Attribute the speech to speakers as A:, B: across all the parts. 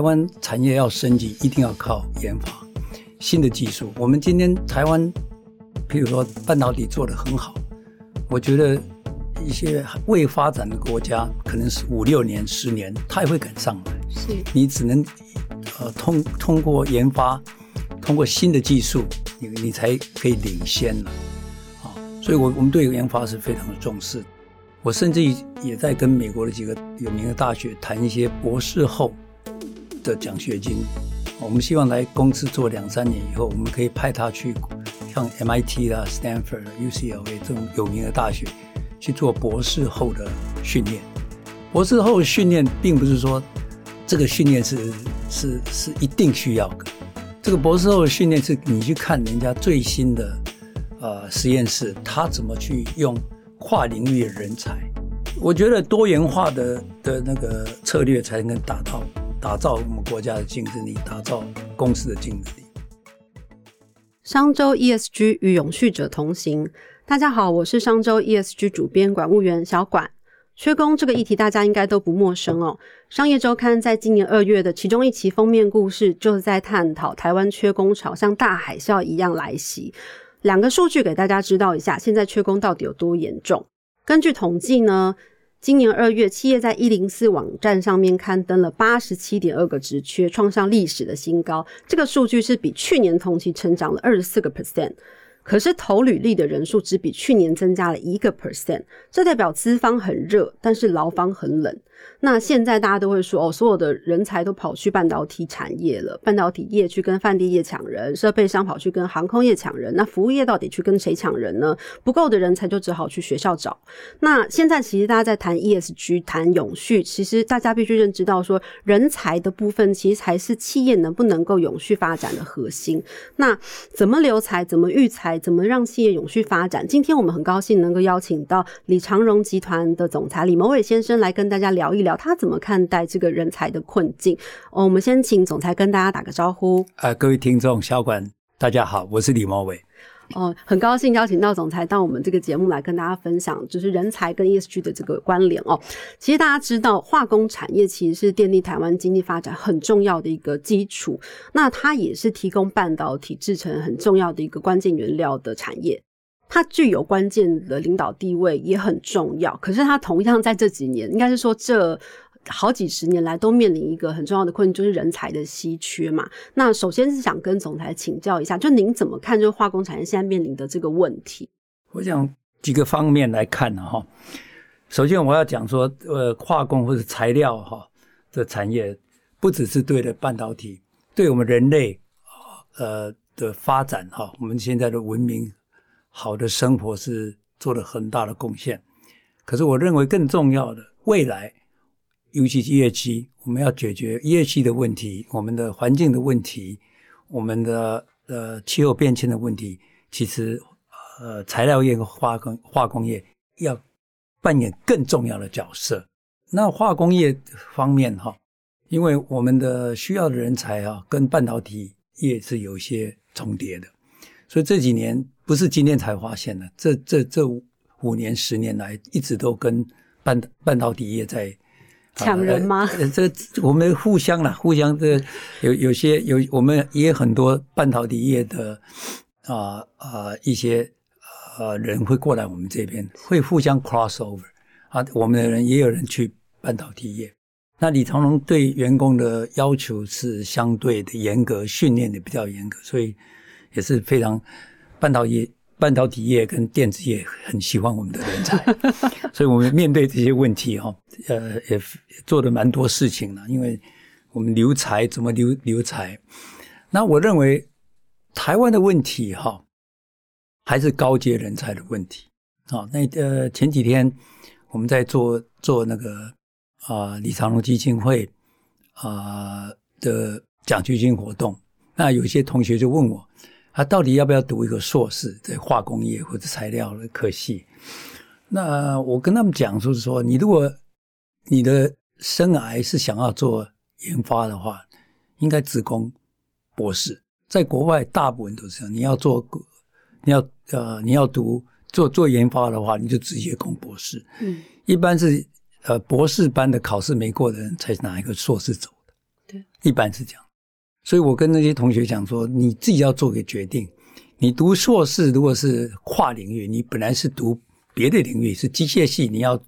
A: 台湾产业要升级，一定要靠研发新的技术。我们今天台湾，譬如说半导体做得很好，我觉得一些未发展的国家，可能是五六年、十年，它也会赶上来。
B: 是
A: 你只能呃通通过研发，通过新的技术，你你才可以领先了。啊，所以我我们对研发是非常的重视。我甚至也在跟美国的几个有名的大学谈一些博士后的奖学金。我们希望来公司做两三年以后，我们可以派他去像 MIT 啦、Stanford、UCLA 这种有名的大学去做博士后的训练。博士后训练并不是说这个训练是是是一定需要的。这个博士后训练是你去看人家最新的呃实验室，他怎么去用。跨领域的人才，我觉得多元化的的那个策略才能达到打造我们国家的竞争力，打造公司的竞争力。
B: 商周 ESG 与永续者同行，大家好，我是商周 ESG 主编管务员小管。缺工这个议题大家应该都不陌生哦。商业周刊在今年二月的其中一期封面故事，就是在探讨台湾缺工潮像大海啸一样来袭。两个数据给大家知道一下，现在缺工到底有多严重？根据统计呢，今年二月，企业在一零四网站上面刊登了八十七点二个职缺，创上历史的新高。这个数据是比去年同期成长了二十四个 percent。可是投履历的人数只比去年增加了一个 percent，这代表资方很热，但是劳方很冷。那现在大家都会说哦，所有的人才都跑去半导体产业了，半导体业去跟饭店业抢人，设备商跑去跟航空业抢人，那服务业到底去跟谁抢人呢？不够的人才就只好去学校找。那现在其实大家在谈 ESG，谈永续，其实大家必须认知到说，人才的部分其实才是企业能不能够永续发展的核心。那怎么留才，怎么育才，怎么让企业永续发展？今天我们很高兴能够邀请到李长荣集团的总裁李谋伟先生来跟大家聊一聊。他怎么看待这个人才的困境？哦，我们先请总裁跟大家打个招呼。
A: 啊，各位听众小管，大家好，我是李茂伟。
B: 哦，很高兴邀请到总裁到我们这个节目来跟大家分享，就是人才跟 ESG 的这个关联哦。其实大家知道，化工产业其实是奠定台湾经济发展很重要的一个基础，那它也是提供半导体制成很重要的一个关键原料的产业。它具有关键的领导地位，也很重要。可是它同样在这几年，应该是说这好几十年来都面临一个很重要的困境，就是人才的稀缺嘛。那首先是想跟总裁请教一下，就您怎么看这个化工产业现在面临的这个问题？
A: 我想几个方面来看，哈。首先我要讲说，呃，化工或者材料哈的产业，不只是对的半导体，对我们人类呃的发展哈，我们现在的文明。好的生活是做了很大的贡献，可是我认为更重要的，未来尤其是业绩，我们要解决业绩的问题，我们的环境的问题，我们的呃气候变迁的问题，其实呃材料业和化工化工业要扮演更重要的角色。那化工业方面哈，因为我们的需要的人才啊，跟半导体业是有一些重叠的。所以这几年不是今天才发现的，这这这五年十年来一直都跟半半导体业在
B: 抢人吗？
A: 这我们互相啦，互相的有有些有我们也有很多半导体业的啊啊一些呃人会过来我们这边，会互相 cross over 啊，我们的人也有人去半导体业。那李长龙对员工的要求是相对的严格，训练的比较严格，所以。也是非常，半导体半导体业跟电子业很喜欢我们的人才，所以我们面对这些问题哈，呃，也做了蛮多事情了。因为我们留才怎么留留才？那我认为台湾的问题哈，还是高阶人才的问题。好，那呃前几天我们在做做那个啊李长龙基金会啊的奖学金活动，那有些同学就问我。他到底要不要读一个硕士，在化工业或者材料的科系？那我跟他们讲，就是说，你如果你的生涯是想要做研发的话，应该只攻博士。在国外，大部分都是这样。你要做，你要呃，你要读做做研发的话，你就直接攻博士。嗯，一般是呃博士班的考试没过的人才拿一个硕士走的。
B: 对，
A: 一般是这样。所以我跟那些同学讲说，你自己要做个决定。你读硕士如果是跨领域，你本来是读别的领域是机械系，你要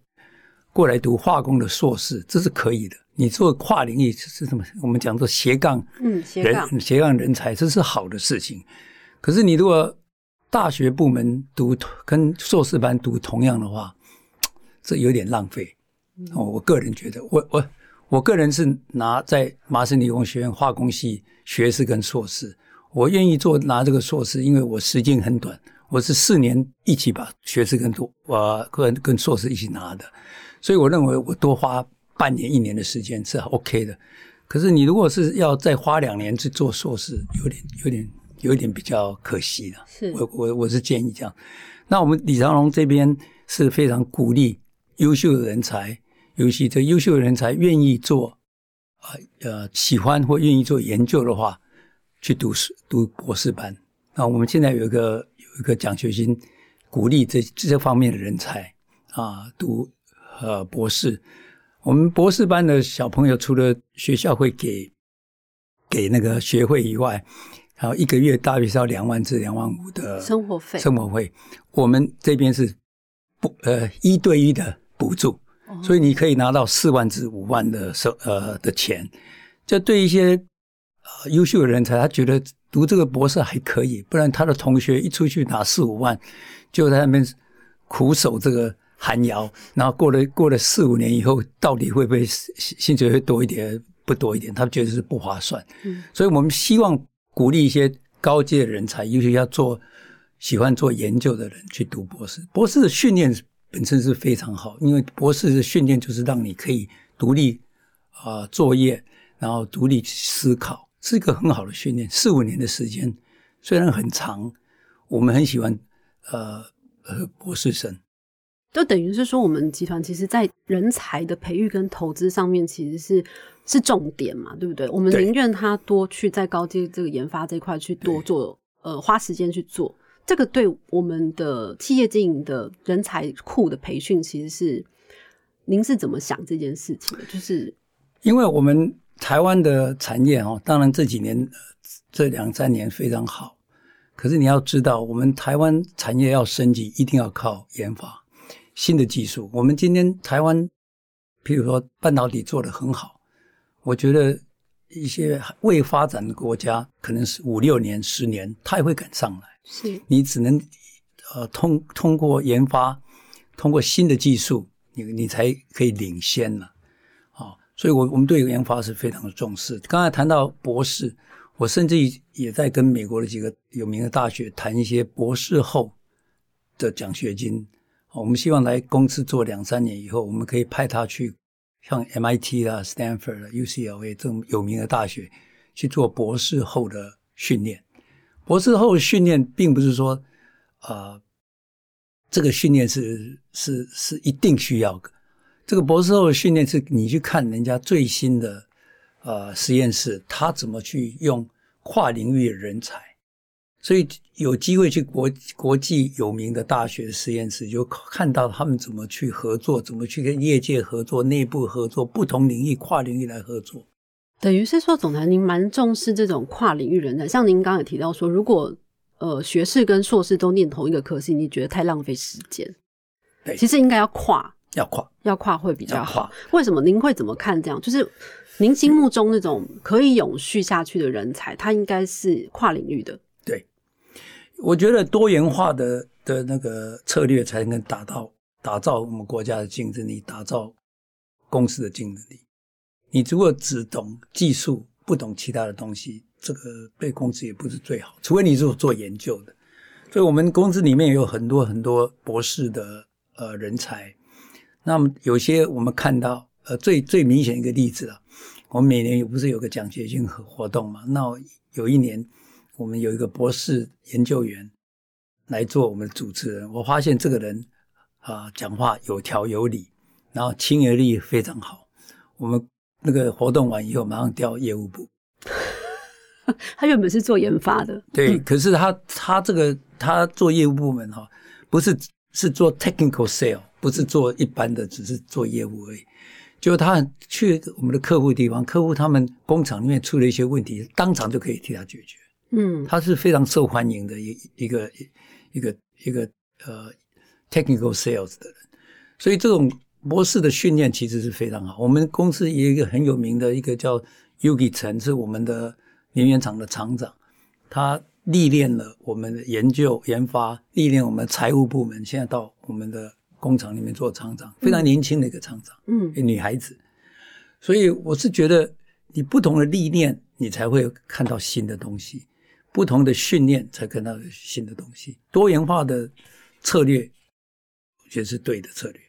A: 过来读化工的硕士，这是可以的。你做跨领域是什么？我们讲做斜杠，
B: 嗯，斜杠
A: 人斜杠人才，这是好的事情。可是你如果大学部门读跟硕士班读同样的话，这有点浪费。哦，我个人觉得，我我我个人是拿在麻省理工学院化工系学士跟硕士，我愿意做拿这个硕士，因为我时间很短，我是四年一起把学士跟读呃跟跟硕士一起拿的，所以我认为我多花。半年一年的时间是 OK 的，可是你如果是要再花两年去做硕士，有点有点有一点比较可惜了。
B: 是，
A: 我我我是建议这样。那我们李长龙这边是非常鼓励优秀的人才，尤其这优秀人才愿意做啊呃喜欢或愿意做研究的话，去读读博士班。那我们现在有一个有一个奖学金，鼓励这这方面的人才啊读呃博士。我们博士班的小朋友，除了学校会给给那个学费以外，然后一个月大约是要两万至两万五的
B: 生活费。
A: 生活费，我们这边是不呃一对一的补助，所以你可以拿到四万至五万的收呃的钱。这对一些呃优秀的人才，他觉得读这个博士还可以，不然他的同学一出去拿四五万，就在那边苦守这个。寒窑，然后过了过了四五年以后，到底会不会薪水会多一点，不多一点？他觉得是不划算。嗯，所以我们希望鼓励一些高阶的人才，尤其要做喜欢做研究的人去读博士。博士的训练本身是非常好，因为博士的训练就是让你可以独立啊作业，然后独立思考，是一个很好的训练。四五年的时间虽然很长，我们很喜欢呃呃博士生。
B: 就等于是说，我们集团其实，在人才的培育跟投资上面，其实是是重点嘛，对不对？我们宁愿他多去在高阶这个研发这一块去多做，呃，花时间去做，这个对我们的企业经营的人才库的培训，其实是您是怎么想这件事情的？就是
A: 因为我们台湾的产业哦，当然这几年这两三年非常好，可是你要知道，我们台湾产业要升级，一定要靠研发。新的技术，我们今天台湾，譬如说半导体做的很好，我觉得一些未发展的国家，可能是五六年、十年，它也会赶上来。
B: 是，
A: 你只能呃通通过研发，通过新的技术，你你才可以领先了。啊，所以我我们对研发是非常的重视。刚才谈到博士，我甚至也在跟美国的几个有名的大学谈一些博士后的奖学金。我们希望来公司做两三年以后，我们可以派他去像 MIT 啦、Stanford 啦、UCLA 这种有名的大学去做博士后的训练。博士后训练并不是说，呃，这个训练是是是一定需要的。这个博士后训练是你去看人家最新的呃实验室，他怎么去用跨领域的人才。所以有机会去国国际有名的大学实验室，就看到他们怎么去合作，怎么去跟业界合作、内部合作、不同领域、跨领域来合作。
B: 等于是说，总裁您蛮重视这种跨领域人才。像您刚刚也提到说，如果呃学士跟硕士都念同一个科系，你觉得太浪费时间？
A: 对，
B: 其实应该要跨，
A: 要跨，
B: 要跨会比较好。为什么？您会怎么看这样？就是您心目中那种可以永续下去的人才，他应该是跨领域的。
A: 对我觉得多元化的的那个策略才能达到打造我们国家的竞争力，打造公司的竞争力。你如果只懂技术，不懂其他的东西，这个对公司也不是最好。除非你是做研究的，所以我们公司里面有很多很多博士的呃人才。那么有些我们看到呃最最明显一个例子了，我们每年不是有个奖学金和活动嘛？那有一年。我们有一个博士研究员来做我们的主持人，我发现这个人啊，讲话有条有理，然后亲和力非常好。我们那个活动完以后，马上调业务部。
B: 他原本是做研发的，
A: 对，可是他他这个他做业务部门哈，不是是做 technical sale，不是做一般的，只是做业务而已。就他去我们的客户地方，客户他们工厂里面出了一些问题，当场就可以替他解决。
B: 嗯
A: 他是非常受欢迎的一一个一个一个呃 technical sales 的人，所以这种模式的训练其实是非常好。我们公司也有一个很有名的一个叫 Yugi 陈，是我们的能源厂的厂长，他历练了我们的研究研发，历练我们财务部门，现在到我们的工厂里面做厂长，非常年轻的一个厂长。
B: 嗯
A: 女孩子，所以我是觉得你不同的历练，你才会看到新的东西；不同的训练，才看到新的东西。多元化的策略，我觉得是对的策略。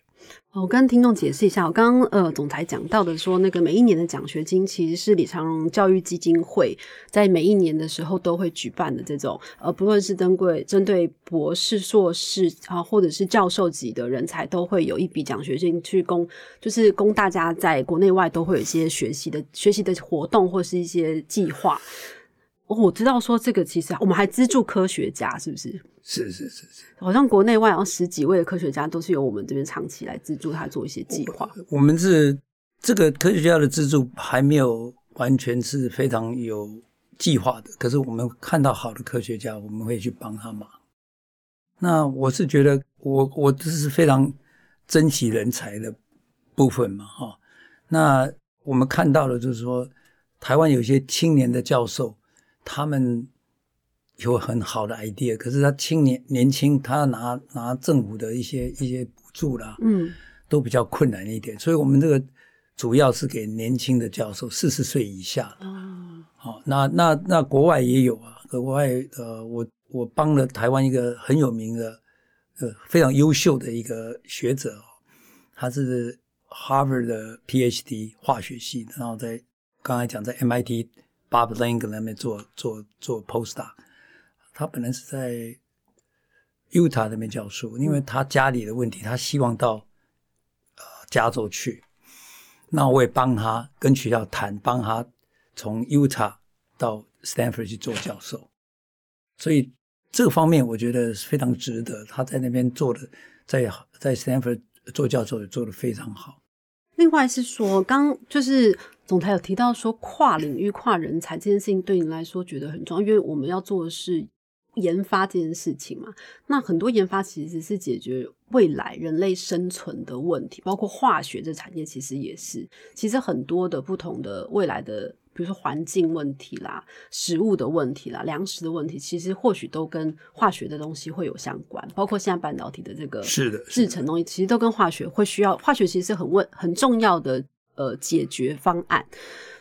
B: 我跟听众解释一下，我刚刚呃总裁讲到的说，那个每一年的奖学金其实是李长荣教育基金会在每一年的时候都会举办的这种，呃，不论是针对针对博士、硕士啊，或者是教授级的人才，都会有一笔奖学金去供，就是供大家在国内外都会有一些学习的学习的活动或是一些计划。哦我知道说这个其实我们还资助科学家，是不是？
A: 是是是是，
B: 好像国内外好像十几位的科学家都是由我们这边长期来资助他做一些计划。
A: 我们是这个科学家的资助还没有完全是非常有计划的，可是我们看到好的科学家，我们会去帮他忙。那我是觉得我我这是非常珍惜人才的部分嘛，哈。那我们看到了，就是说台湾有些青年的教授，他们有很好的 idea，可是他青年年轻，他要拿拿政府的一些一些补助啦，
B: 嗯。
A: 都比较困难一点，所以我们这个主要是给年轻的教授，四十岁以下。的。
B: 哦，
A: 好、那那那国外也有啊，国外呃，我我帮了台湾一个很有名的呃非常优秀的一个学者、哦，他是 Harvard 的 PhD 化学系，然后在刚才讲在 MIT Bob Lang 那边做做做 postdoc，他本来是在 Utah 那边教书，因为他家里的问题，他希望到呃加州去。那我也帮他跟学校谈，帮他从 Utah 到 Stanford 去做教授，所以这个方面我觉得是非常值得。他在那边做的，在在 Stanford 做教授也做得非常好。
B: 另外是说，刚就是总裁有提到说，跨领域、跨人才这件事情对你来说觉得很重要，因为我们要做的是研发这件事情嘛。那很多研发其实是解决未来人类生存的问题，包括化学这产业，其实也是。其实很多的不同的未来的，比如说环境问题啦、食物的问题啦、粮食的问题，其实或许都跟化学的东西会有相关。包括现在半导体的这个
A: 是的
B: 制成东西，其实都跟化学会需要，化学其实是很问很重要的呃解决方案。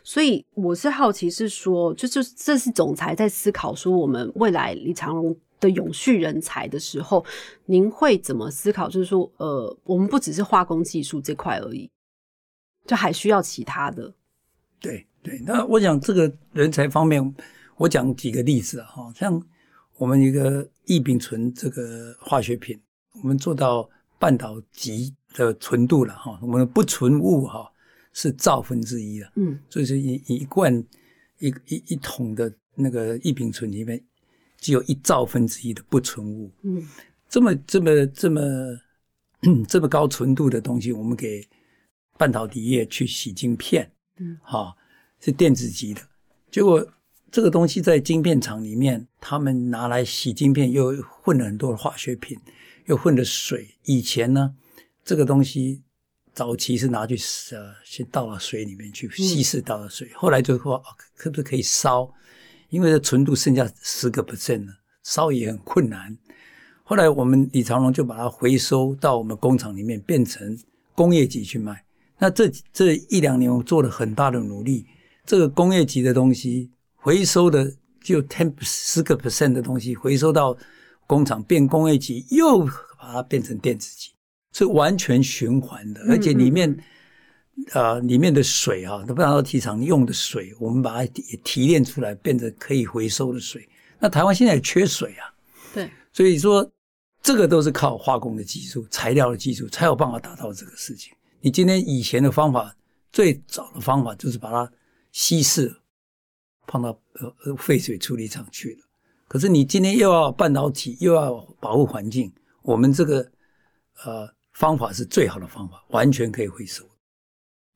B: 所以我是好奇是说，就就这是总裁在思考说我们未来李长荣的永续人才的时候，您会怎么思考？就是说，呃，我们不只是化工技术这块而已，就还需要其他的。
A: 对对，那我讲这个人才方面，我讲几个例子啊，哈，像我们一个异丙醇这个化学品，我们做到半导级的纯度了，哈，我们不纯物哈是兆分之一的，
B: 嗯。
A: 所以说一一罐一一一桶的那个异丙醇里面，只有一兆分之一的不纯物，
B: 嗯。
A: 这么这么这么 这么高纯度的东西，我们给半导体业去洗晶片，
B: 嗯，
A: 哈、是电子级的。结果这个东西在晶片厂里面，他们拿来洗晶片，又混了很多的化学品，又混了水。以前呢，这个东西早期是拿去呃，先倒到水里面去稀释倒到水，后来就说、哦可不可以烧？因为这纯度剩下十个 percent 了，烧也很困难。后来我们李长龙就把它回收到我们工厂里面，变成工业级去卖。那这这一两年我做了很大的努力，这个工业级的东西回收的就 ten 十个 percent 的东西回收到工厂变工业级，又把它变成电子级，是完全循环的，而且里面。呃，里面的水啊，那半导体厂用的水，我们把它也提炼出来，变成可以回收的水。那台湾现在也缺水啊，
B: 对，
A: 所以说，这个都是靠化工的技术、材料的技术才有办法达到这个事情。你今天以前的方法，最早的方法就是把它稀释，放到呃呃废水处理厂去了。可是你今天又要半导体，又要保护环境，我们这个呃方法是最好的方法，完全可以回收。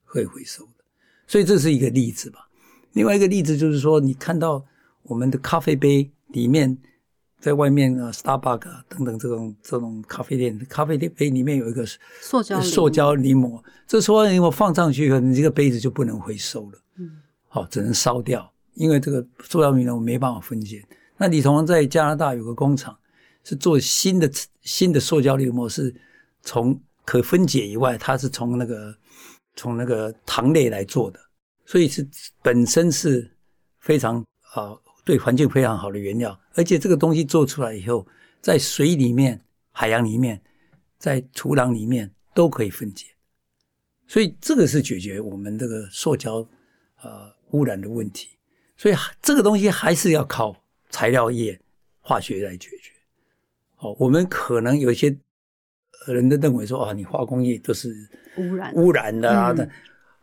A: 可以回收的。所以这是一个例子吧。另外一个例子就是说，你看到我们的咖啡杯里面，在外面啊，Starbucks 啊等等这种这种咖啡店，咖啡店杯里面有一个
B: 塑胶
A: 塑胶泥膜，这塑胶泥膜放上去以后，你这个杯子就不能回收了，
B: 嗯，
A: 好，只能烧掉，因为这个塑胶泥膜没办法分解。那李同在加拿大有个工厂，是做新的新的塑胶泥膜，是从可分解以外，它是从那个从那个糖类来做的，所以是本身是非常啊对环境非常好的原料，而且这个东西做出来以后，在水里面、海洋里面、在土壤里面都可以分解，所以这个是解决我们这个塑胶呃污染的问题，所以这个东西还是要靠。材料业、化学来解决。好，我们可能有一些人都认为说啊，你化工业都是
B: 污染
A: 污染的啊的。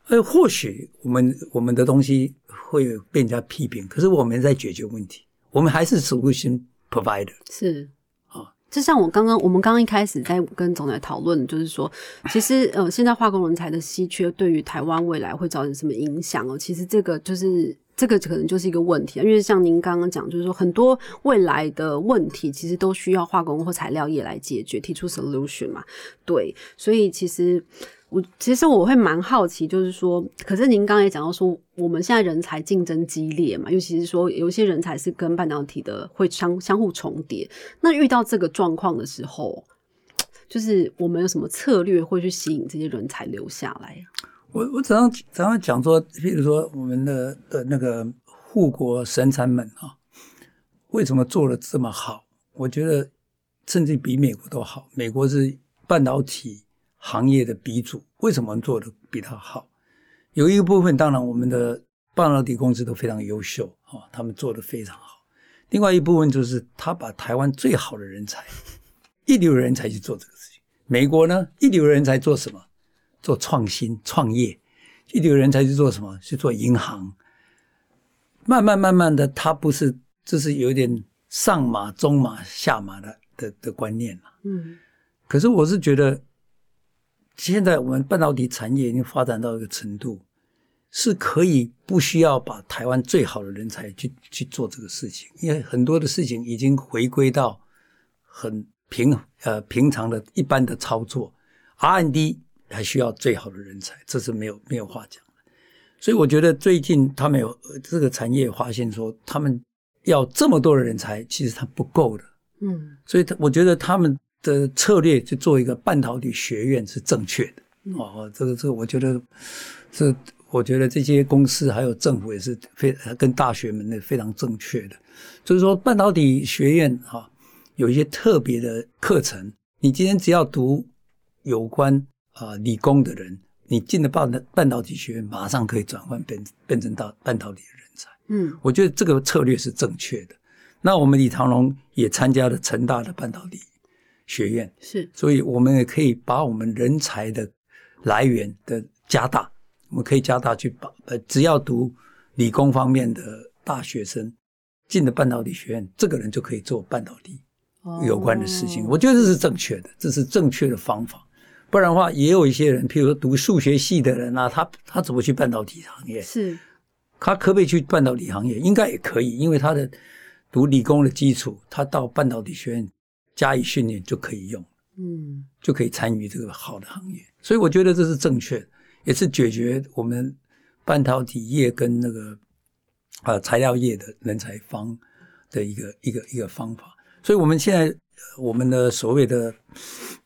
A: 呃，或许我们我们的东西会被人家批评，可是我们在解决问题，我们还是 solution provider。
B: 是
A: 啊，
B: 就像我刚刚我们刚刚一开始在跟总裁讨论，就是说，其实呃，现在化工人才的稀缺对于台湾未来会造成什么影响哦？其实这个就是。这个可能就是一个问题，因为像您刚刚讲，就是说很多未来的问题其实都需要化工或材料业来解决，提出 solution 嘛。对，所以其实我其实我会蛮好奇，就是说，可是您刚刚也讲到说，我们现在人才竞争激烈嘛，尤其是说有一些人才是跟半导体的会相相互重叠。那遇到这个状况的时候，就是我们有什么策略会去吸引这些人才留下来？
A: 我我常常常常讲说，譬如说我们的的那个护国神产们啊，为什么做的这么好？我觉得甚至比美国都好。美国是半导体行业的鼻祖，为什么做的比他好？有一个部分，当然我们的半导体公司都非常优秀啊，他们做的非常好。另外一部分就是他把台湾最好的人才、一流人才去做这个事情。美国呢，一流人才做什么？做创新创业，一流人才去做什么？去做银行。慢慢慢慢的，他不是，这是有点上马、中马、下马的的的观念了。
B: 嗯。
A: 可是我是觉得，现在我们半导体产业已经发展到一个程度，是可以不需要把台湾最好的人才去去做这个事情，因为很多的事情已经回归到很平呃平常的一般的操作，R&D。还需要最好的人才，这是没有没有话讲的。所以我觉得最近他们有这个产业发现说，他们要这么多的人才，其实他不够的。
B: 嗯，
A: 所以他我觉得他们的策略去做一个半导体学院是正确的。哦，这个这个，我觉得这我觉得这些公司还有政府也是非跟大学们的非常正确的。就是说半导体学院哈有一些特别的课程，你今天只要读有关。啊，理工的人，你进了半半导体学院，马上可以转换变变成到半导体的人才。
B: 嗯，
A: 我觉得这个策略是正确的。那我们李长龙也参加了成大的半导体学院，
B: 是，
A: 所以我们也可以把我们人才的来源的加大。我们可以加大去把呃，只要读理工方面的大学生进了半导体学院，这个人就可以做半导体有关的事情。我觉得这是正确的，这是正确的方法。不然的话，也有一些人，譬如说读数学系的人啊，他他怎么去半导体行业？
B: 是，
A: 他可不可以去半导体行业？应该也可以，因为他的读理工的基础，他到半导体学院加以训练就可以用，
B: 嗯，
A: 就可以参与这个好的行业。所以我觉得这是正确，也是解决我们半导体业跟那个啊材料业的人才方的一个一个一个方法。所以我们现在我们的所谓的。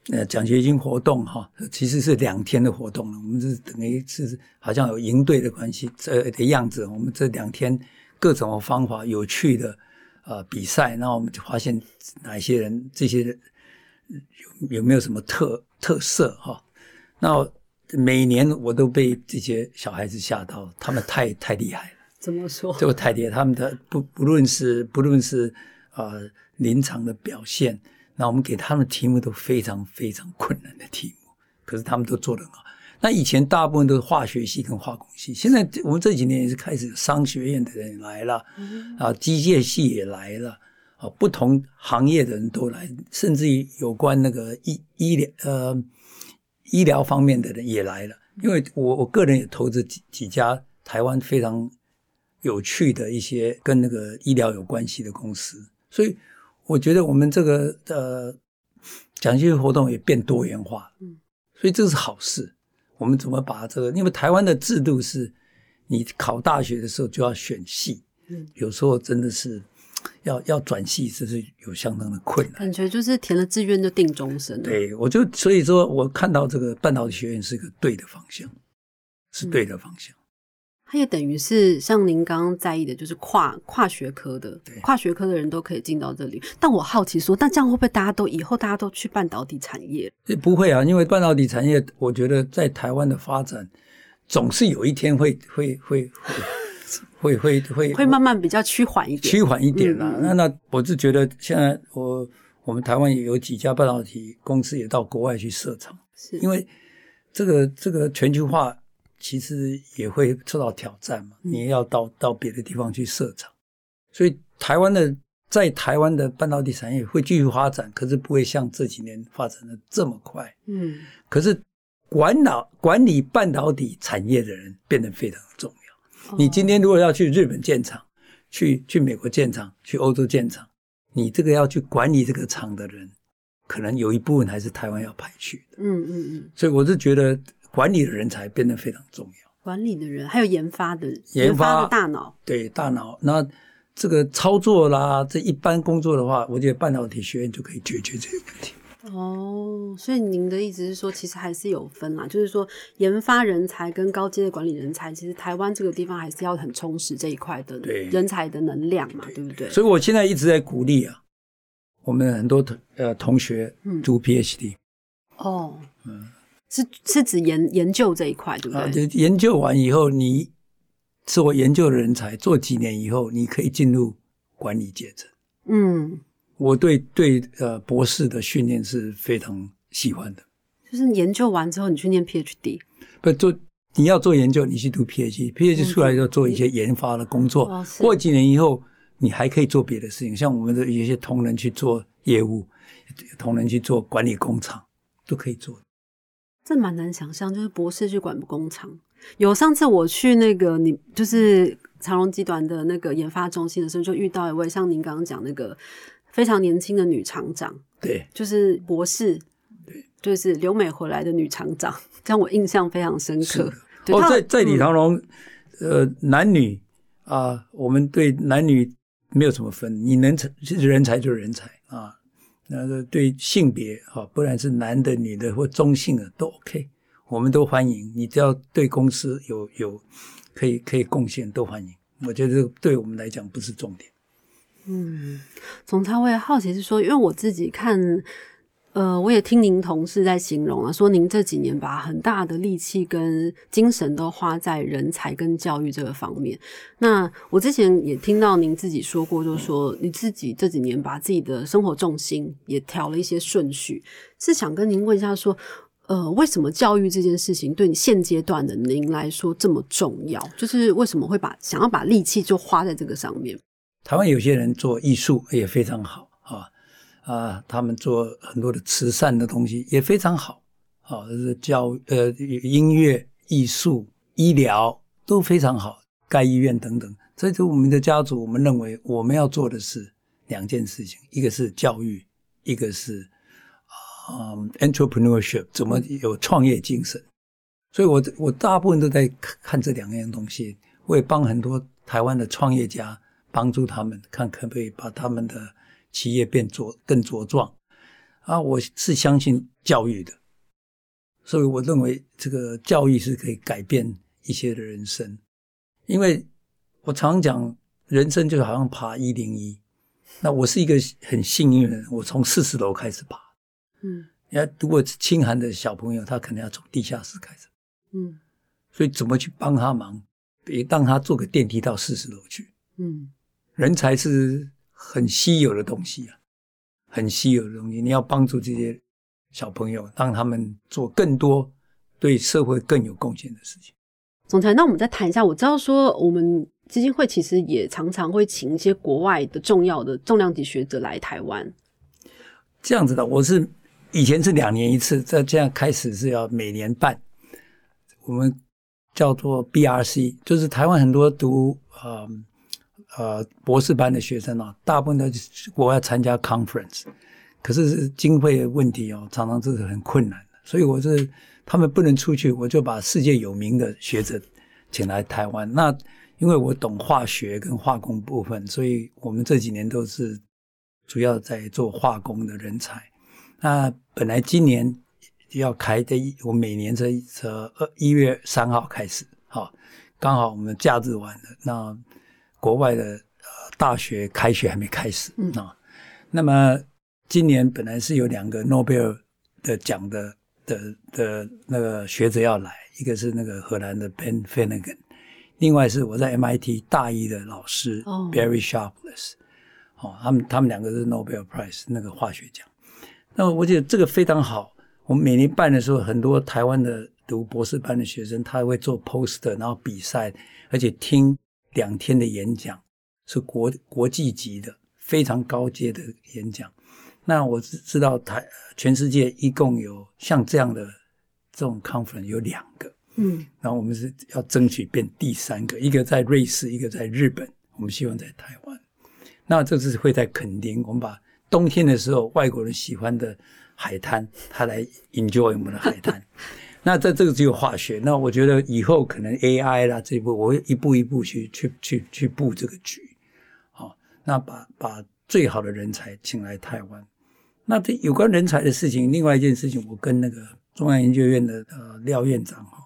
A: 呃，奖学金活动哈，其实是两天的活动了。我们是等于是好像有营队的关系，这的样子。我们这两天各种方法有趣的呃比赛，那我们就发现哪些人这些有有没有什么特特色哈？那每年我都被这些小孩子吓到，他们太太厉害了。
B: 怎么说？
A: 这个太厉害，他们的不不论是不论是呃临场的表现。那我们给他们题目都非常非常困难的题目，可是他们都做得很好。那以前大部分都是化学系跟化工系，现在我们这几年也是开始商学院的人来了，啊，机械系也来了，啊，不同行业的人都来，甚至于有关那个医医疗呃医疗方面的人也来了。因为我我个人也投资几几家台湾非常有趣的一些跟那个医疗有关系的公司，所以我觉得我们这个呃讲学活动也变多元化，
B: 嗯，
A: 所以这是好事。我们怎么把这个？因为台湾的制度是，你考大学的时候就要选系，
B: 嗯，
A: 有时候真的是要要转系，这是有相当的困难。
B: 感觉就是填了志愿就定终身了。
A: 对，我就所以说我看到这个半导体学院是一个对的方向，是对的方向。
B: 它也等于是像您刚刚在意的，就是跨跨学科的，跨学科的人都可以进到这里。但我好奇说，那这样会不会大家都以后大家都去半导体产业？
A: 不会啊，因为半导体产业，我觉得在台湾的发展，总是有一天会会会会会会会
B: 会慢慢比较趋缓一点，
A: 趋缓一点
B: 啊。
A: 那那我是觉得现在我我们台湾有几家半导体公司也到国外去设厂，因为这个这个全球化。其实也会受到挑战你要到到别的地方去设厂，所以台湾的在台湾的半导体产业会继续发展，可是不会像这几年发展的这么快。
B: 嗯，
A: 可是管导管理半导体产业的人变得非常重要。你今天如果要去日本建厂，去去美国建厂，去欧洲建厂，你这个要去管理这个厂的人，可能有一部分还是台湾要派去的。
B: 嗯嗯嗯，
A: 所以我是觉得管理的人才变得非常重要。
B: 管理的人还有研发的
A: 研发
B: 的大脑，
A: 对大脑，那这个操作啦，这一般工作的话，我觉得半导体学院就可以解决这些问题。
B: 哦，所以您的意思是说，其实还是有分啦，就是说研发人才跟高阶的管理人才，其实台湾这个地方还是要很充实这一块的
A: 对。
B: 人才的能量嘛，对。不对？
A: 所以我现在一直在鼓励啊，我们很多同呃同学
B: 嗯。
A: 读 PhD
B: 哦，是是指研研究这一块，对不
A: 啊，
B: 对？
A: 就研究完以后，你是我研究的人才，做几年以后，你可以进入管理阶层。
B: 嗯，
A: 我对对呃博士的训练是非常喜欢的。
B: 就是研究完之后，你去念 PhD，
A: 不做你要做研究，你去读 PhD，PhD 出来就做一些研发的工作。
B: 哦
A: 过几年以后，你还可以做别的事情，像我们的有些同仁去做业务，同仁去做管理工厂，都可以做。
B: 这蛮难想象，就是博士去管工厂。有上次我去那个你就是长隆集团的那个研发中心的时候，就遇到一位像您刚刚讲那个非常年轻的女厂长，
A: 对，
B: 就是博士，对就是留美回来的女厂长，让我印象非常深刻。对
A: 哦，在在李
B: 嗯
A: 长龙，呃，男女啊，我们对男女没有什么分，你能成人才就是人才啊。那个对性别哈，不然是男的、女的或中性的都 OK，我们都欢迎。你只要对公司有有可以可以贡献，都欢迎。我觉得这个对我们来讲不是重点。
B: 嗯，总裁，我也好奇是说，因为我自己看，呃，我也听您同事在形容啊，说您这几年把很大的力气跟精神都花在人才跟教育这个方面。那我之前也听到您自己说过，就是说你自己这几年把自己的生活重心也调了一些顺序，是想跟您问一下说。呃，为什么教育这件事情对你现阶段的您来说这么重要？就是为什么会把想要把力气就花在这个上面？
A: 台湾有些人做艺术也非常好啊啊，他们做很多的慈善的东西也非常好啊，教呃音乐、艺术、医疗都非常好，盖医院等等。所以，就我们的家族，我们认为我们要做的是两件事情，一个是教育，一个是啊、嗯 entrepreneurship，怎么有创业精神。所以我我大部分都在看这两样东西，我也帮很多台湾的创业家。帮助他们看可不可以把他们的企业变茁更茁壮啊！我是相信教育的，所以我认为这个教育是可以改变一些的人生。因为我常讲，人生就好像爬一零一，那我是一个很幸运的人，我从四十楼开始爬。
B: 嗯
A: 你看，如果是清寒的小朋友，他可能要从地下室开始，
B: 嗯
A: 所以怎么去帮他忙？别让他坐个电梯到四十楼去。
B: 嗯。
A: 人才是很稀有的东西啊，很稀有的东西。你要帮助这些小朋友，让他们做更多对社会更有贡献的事情。
B: 总裁，那我们再谈一下。我知道说，我们基金会其实也常常会请一些国外的重要的重量级学者来台湾。
A: 这样子的，我是以前是两年一次，在这样开始是要每年办。我们叫做 BRC，就是台湾很多读呃呃博士班的学生啊，大部分都国外参加 conference，可是经费问题哦，常常这是很困难的，所以我是他们不能出去，我就把世界有名的学者请来台湾。那因为我懂化学跟化工部分，所以我们这几年都是主要在做化工的人才。那本来今年要开的，我每年这这二一月三号开始，好，刚好我们假日完了。那国外的呃大学开学还没开始啊。那么今年本来是有两个诺贝尔的奖的的的那个学者要来，一个是那个荷兰的 Ben Finnegan。另外是我在 MIT 大一的老师 Barry Sharpless，哦，他们他们两个是 Nobel Prize 那个化学奖。那我觉得这个非常好。我们每年办的时候，很多台湾的读博士班的学生，他会做 poster，然后比赛，而且听两天的演讲，是国国际级的非常高阶的演讲。那我知知道台全世界一共有像这样的这种 conference 有两个。嗯，然后我们是要争取变第三个，一个在瑞士，一个在日本，我们希望在台湾。那这次会在垦丁，我们把冬天的时候外国人喜欢的海滩，他来 enjoy 我们的海滩。那在这个只有化学，那我觉得以后可能 AI 啦这一步，我会一步一步去去去去布这个局。好，那把把最好的人才请来台湾。那这有关人才的事情，另外一件事情，我跟那个中央研究院的呃廖院长哈。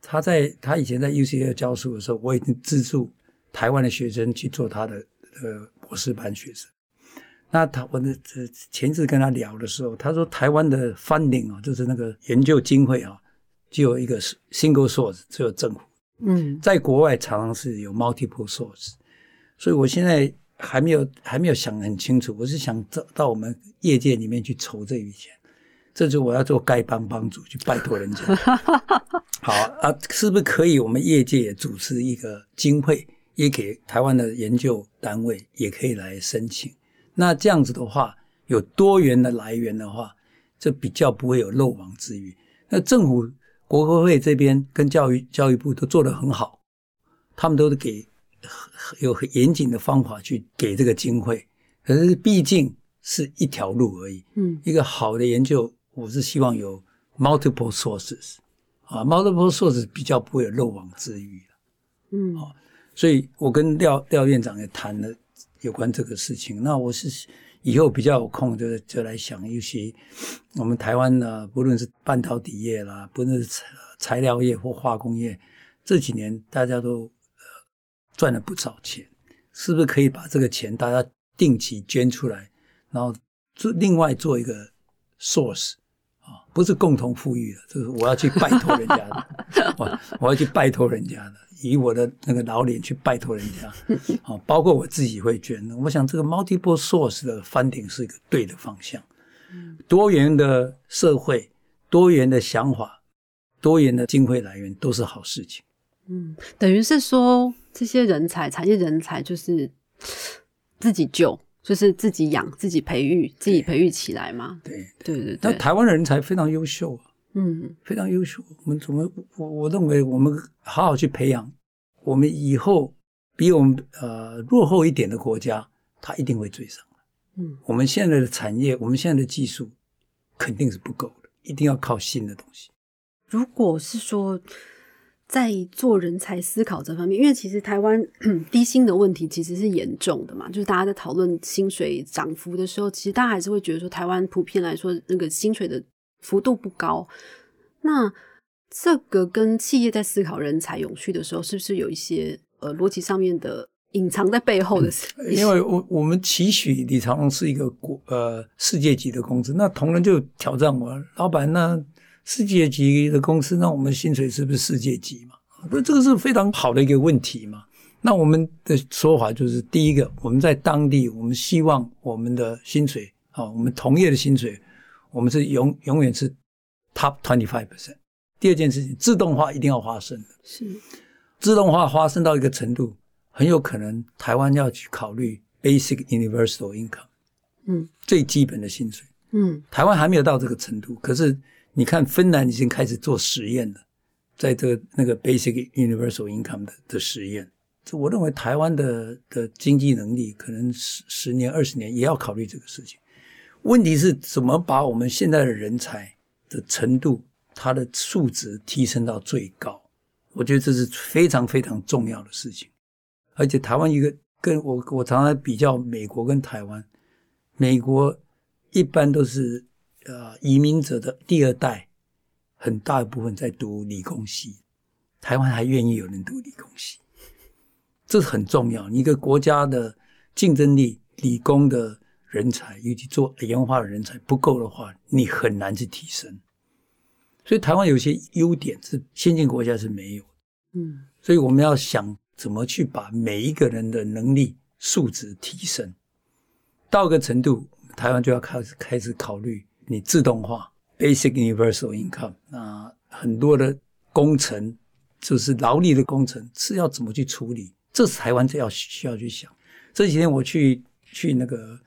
A: 他在他以前在 UCL 教书的时候，我已经资助台湾的学生去做他的呃博士班学生。那他我的前次跟他聊的时候，他说台湾的 funding 啊，就是那个研究经费啊，就有一个 single source，只有政府。嗯，在国外常常是有 multiple source，所以我现在还没有还没有想很清楚，我是想到到我们业界里面去筹这笔钱。这就我要做丐帮帮主去拜托人家，好啊，是不是可以？我们业界也主持一个经会，也给台湾的研究单位也可以来申请。那这样子的话，有多元的来源的话，这比较不会有漏网之鱼。那政府国科会这边跟教育教育部都做得很好，他们都是给有很严谨的方法去给这个经费，可是毕竟是一条路而已。嗯，一个好的研究。我是希望有 multiple sources，啊，multiple sources 比较不会有漏网之鱼嗯，好，所以我跟廖廖院长也谈了有关这个事情。那我是以后比较有空，就就来想一些我们台湾呢，不论是半导体业啦，不论是材材料业或化工业，这几年大家都赚了不少钱，是不是可以把这个钱大家定期捐出来，然后做另外做一个 source。啊，不是共同富裕的，就是我要去拜托人家的，我 我要去拜托人家的，以我的那个老脸去拜托人家，啊，包括我自己会捐。我想这个 multiple source 的 funding 是一个对的方向，多元的社会、多元的想法、多元的经费来源都是好事情。
B: 嗯，等于是说这些人才、产业人才就是自己救。就是自己养、自己培育、自己培育起来嘛。
A: 对
B: 对对。
A: 那台湾的人才非常优秀啊，嗯，非常优秀。我们怎么？我我认为我们好好去培养，我们以后比我们呃落后一点的国家，他一定会追上嗯，我们现在的产业，我们现在的技术肯定是不够的，一定要靠新的东西。
B: 如果是说。在做人才思考这方面，因为其实台湾 低薪的问题其实是严重的嘛，就是大家在讨论薪水涨幅的时候，其实大家还是会觉得说，台湾普遍来说那个薪水的幅度不高。那这个跟企业在思考人才永续的时候，是不是有一些呃逻辑上面的隐藏在背后的？
A: 因为我我们期许李长龙是一个国呃世界级的公司，那同仁就挑战我，老板那。世界级的公司，那我们薪水是不是世界级嘛？不是，这个是非常好的一个问题嘛。那我们的说法就是，第一个，我们在当地，我们希望我们的薪水啊，我们同业的薪水，我们是永永远是 top twenty five percent。第二件事情，自动化一定要发生的，
B: 是
A: 自动化发生到一个程度，很有可能台湾要去考虑 basic universal income，嗯，最基本的薪水，嗯，台湾还没有到这个程度，可是。你看，芬兰已经开始做实验了，在这个那个 basic universal income 的的实验。这我认为台湾的的经济能力可能十十年二十年也要考虑这个事情。问题是怎么把我们现在的人才的程度，它的素质提升到最高？我觉得这是非常非常重要的事情。而且台湾一个跟我我常常比较美国跟台湾，美国一般都是呃移民者的第二代，很大一部分在读理工系，台湾还愿意有人读理工系。这是很重要。一个国家的竞争力，理工的人才，尤其做研发的人才不够的话，你很难去提升。所以台湾有些优点是先进国家是没有。嗯，所以我们要想怎么去把每一个人的能力素质提升到个程度，台湾就要开始开始考虑你自动化 （basic universal income） 啊，很多的工程就是劳力的工程是要怎么去处理。这是台湾就要需要去想。这几天我去去那个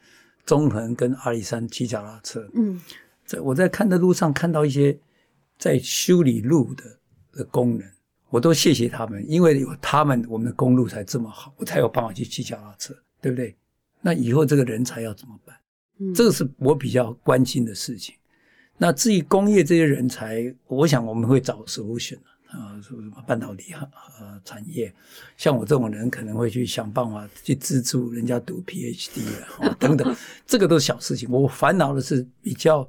A: 中横跟阿里山骑脚踏车，嗯，在我在看的路上看到一些在修理路的的工人，我都谢谢他们，因为有他们，我们的公路才这么好，我才有办法去骑脚踏车，对不对？那以后这个人才要怎么办？嗯，这个是我比较关心的事情。那至于工业这些人才，我想我们会找 solution 啊，什么什么半导体啊呃产业，像我这种人可能会去想办法去资助人家读 PhD 啊 等等，这个都是小事情。我烦恼的是比较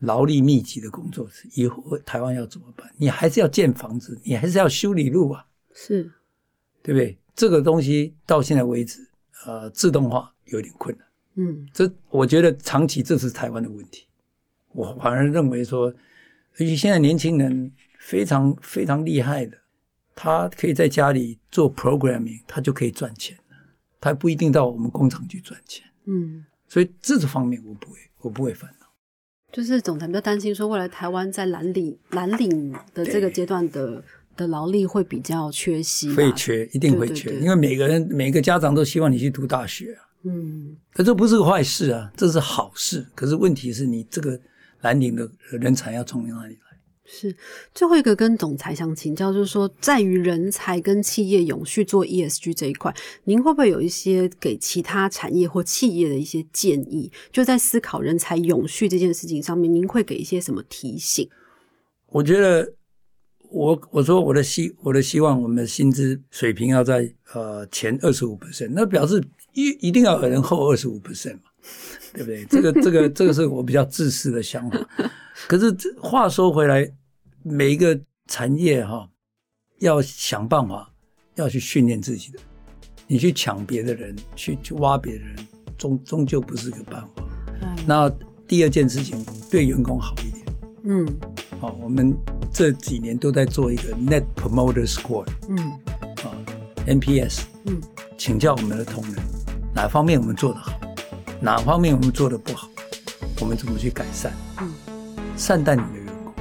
A: 劳力密集的工作，以后台湾要怎么办？你还是要建房子，你还是要修理路啊，
B: 是，
A: 对不对？这个东西到现在为止，呃，自动化有点困难。嗯，这我觉得长期这是台湾的问题。我反而认为说，尤其现在年轻人。非常非常厉害的，他可以在家里做 programming，他就可以赚钱了。他不一定到我们工厂去赚钱。嗯，所以这方面我不会，我不会烦恼。
B: 就是总裁比较担心说，未来台湾在蓝领蓝领的这个阶段的的劳力会比较缺席，
A: 会缺，一定会缺，因为每个人每个家长都希望你去读大学啊。嗯，可这不是个坏事啊，这是好事。可是问题是你这个蓝领的人才要从哪里来？
B: 是最后一个跟总裁想请教，就是说，在于人才跟企业永续做 ESG 这一块，您会不会有一些给其他产业或企业的一些建议？就在思考人才永续这件事情上面，您会给一些什么提醒？
A: 我觉得，我我说我的希我的希望，我们的薪资水平要在呃前二十五 percent，那表示一一定要有人后二十五 percent 嘛，对不对？这个这个这个是我比较自私的想法。可是话说回来。每一个产业哈，要想办法要去训练自己的。你去抢别的人，去去挖别人，终终究不是个办法。那第二件事情，对员工好一点。嗯，好，我们这几年都在做一个 Net Promoter Score。嗯，啊，NPS。嗯，请教我们的同仁，哪方面我们做得好，哪方面我们做得不好，我们怎么去改善？嗯，善待你的员工。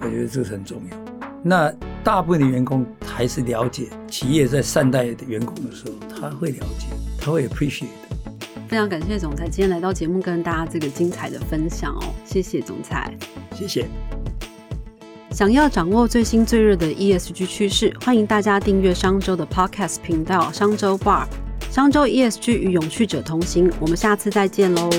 A: 我觉得这是很重要。那大部分的员工还是了解企业在善待员工的时候，他会了解，他会 appreciate。
B: 非常感谢总裁今天来到节目，跟大家这个精彩的分享哦，谢谢总裁，
A: 谢谢。
B: 想要掌握最新最热的 ESG 趋势，欢迎大家订阅商周的 Podcast 频道商周 Bar，商周 ESG 与永续者同行。我们下次再见喽。